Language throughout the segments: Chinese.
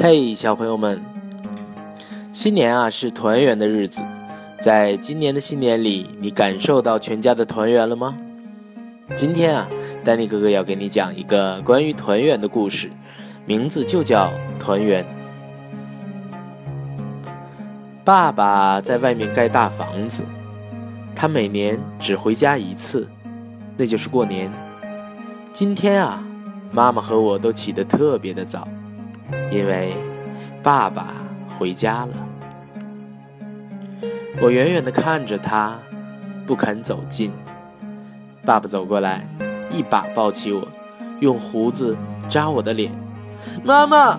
嘿，小朋友们，新年啊是团圆的日子，在今年的新年里，你感受到全家的团圆了吗？今天啊，丹尼哥哥要给你讲一个关于团圆的故事，名字就叫《团圆》。爸爸在外面盖大房子，他每年只回家一次，那就是过年。今天啊，妈妈和我都起得特别的早。因为爸爸回家了，我远远地看着他，不肯走近。爸爸走过来，一把抱起我，用胡子扎我的脸。妈妈，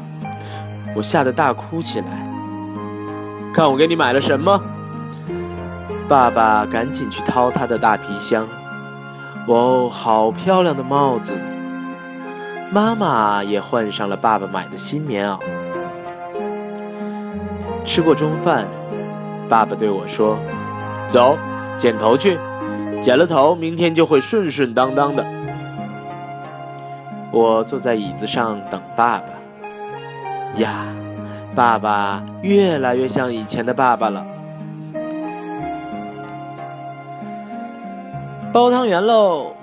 我吓得大哭起来。看我给你买了什么？爸爸赶紧去掏他的大皮箱。哦，好漂亮的帽子！妈妈也换上了爸爸买的新棉袄。吃过中饭，爸爸对我说：“走，剪头去，剪了头，明天就会顺顺当当的。”我坐在椅子上等爸爸。呀，爸爸越来越像以前的爸爸了。包汤圆喽！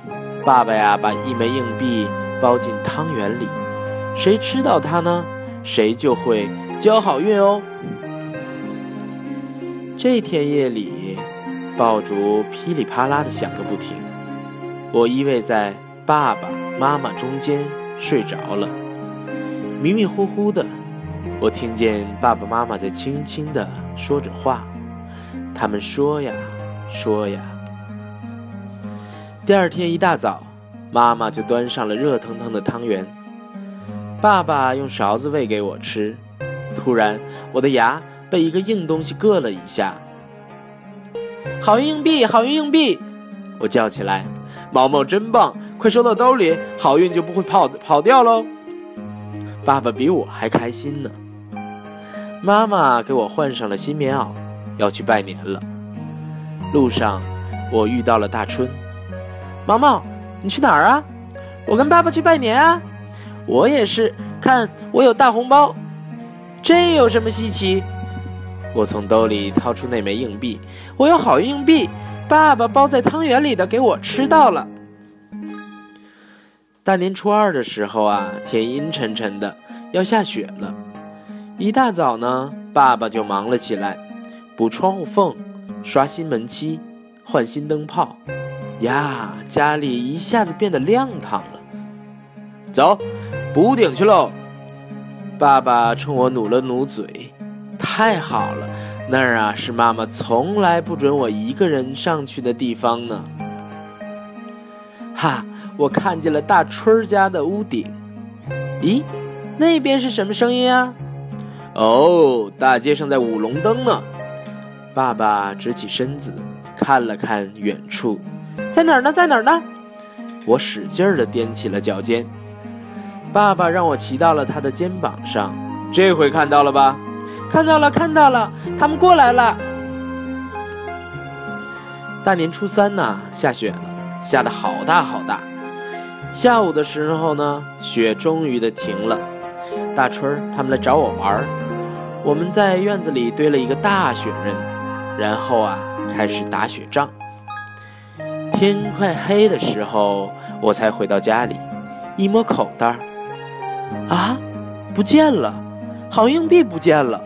爸爸呀，把一枚硬币。包进汤圆里，谁吃到它呢？谁就会交好运哦。这天夜里，爆竹噼里啪啦的响个不停，我依偎在爸爸妈妈中间睡着了。迷迷糊糊的，我听见爸爸妈妈在轻轻的说着话，他们说呀说呀。第二天一大早。妈妈就端上了热腾腾的汤圆，爸爸用勺子喂给我吃。突然，我的牙被一个硬东西硌了一下。好运硬币，好运硬币！我叫起来：“毛毛真棒，快收到兜里，好运就不会跑跑掉喽！”爸爸比我还开心呢。妈妈给我换上了新棉袄，要去拜年了。路上，我遇到了大春，毛毛。你去哪儿啊？我跟爸爸去拜年啊！我也是，看我有大红包，这有什么稀奇？我从兜里掏出那枚硬币，我有好硬币，爸爸包在汤圆里的给我吃到了。大年初二的时候啊，天阴沉沉的，要下雪了。一大早呢，爸爸就忙了起来，补窗户缝，刷新门漆，换新灯泡。呀，家里一下子变得亮堂了。走，补屋顶去喽！爸爸冲我努了努嘴。太好了，那儿啊是妈妈从来不准我一个人上去的地方呢。哈，我看见了大春儿家的屋顶。咦，那边是什么声音啊？哦，大街上在舞龙灯呢。爸爸直起身子，看了看远处。在哪儿呢？在哪儿呢？我使劲儿地踮起了脚尖。爸爸让我骑到了他的肩膀上，这回看到了吧？看到了，看到了，他们过来了。大年初三呢，下雪了，下的好大好大。下午的时候呢，雪终于的停了。大春儿他们来找我玩儿，我们在院子里堆了一个大雪人，然后啊，开始打雪仗。天快黑的时候，我才回到家里，一摸口袋，啊，不见了，好硬币不见了。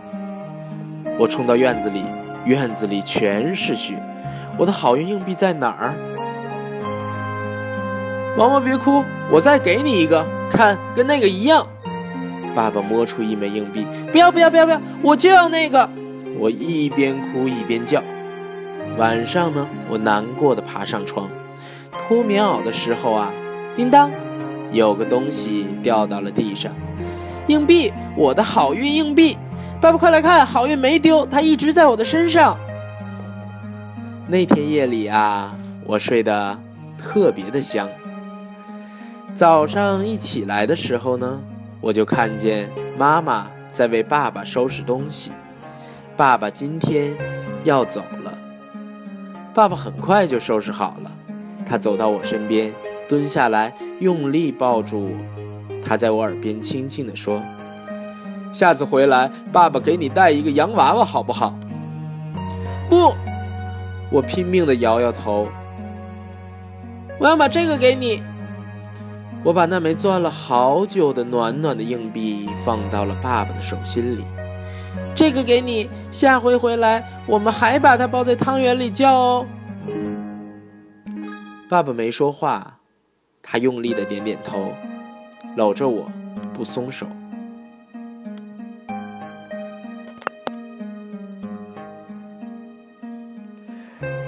我冲到院子里，院子里全是雪，我的好运硬币在哪儿？毛毛别哭，我再给你一个，看跟那个一样。爸爸摸出一枚硬币，不要不要不要不要，我就要那个。我一边哭一边叫。晚上呢，我难过的爬上床，脱棉袄的时候啊，叮当，有个东西掉到了地上，硬币，我的好运硬币，爸爸快来看，好运没丢，它一直在我的身上。那天夜里啊，我睡得特别的香。早上一起来的时候呢，我就看见妈妈在为爸爸收拾东西，爸爸今天要走了。爸爸很快就收拾好了，他走到我身边，蹲下来，用力抱住我。他在我耳边轻轻地说：“下次回来，爸爸给你带一个洋娃娃，好不好？”不，我拼命的摇摇头。我要把这个给你。我把那枚攥了好久的暖暖的硬币放到了爸爸的手心里。这个给你，下回回来我们还把它包在汤圆里叫哦。爸爸没说话，他用力的点点头，搂着我不松手。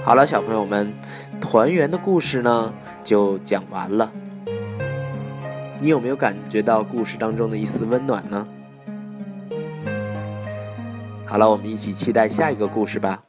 好了，小朋友们，团圆的故事呢就讲完了。你有没有感觉到故事当中的一丝温暖呢？好了，我们一起期待下一个故事吧。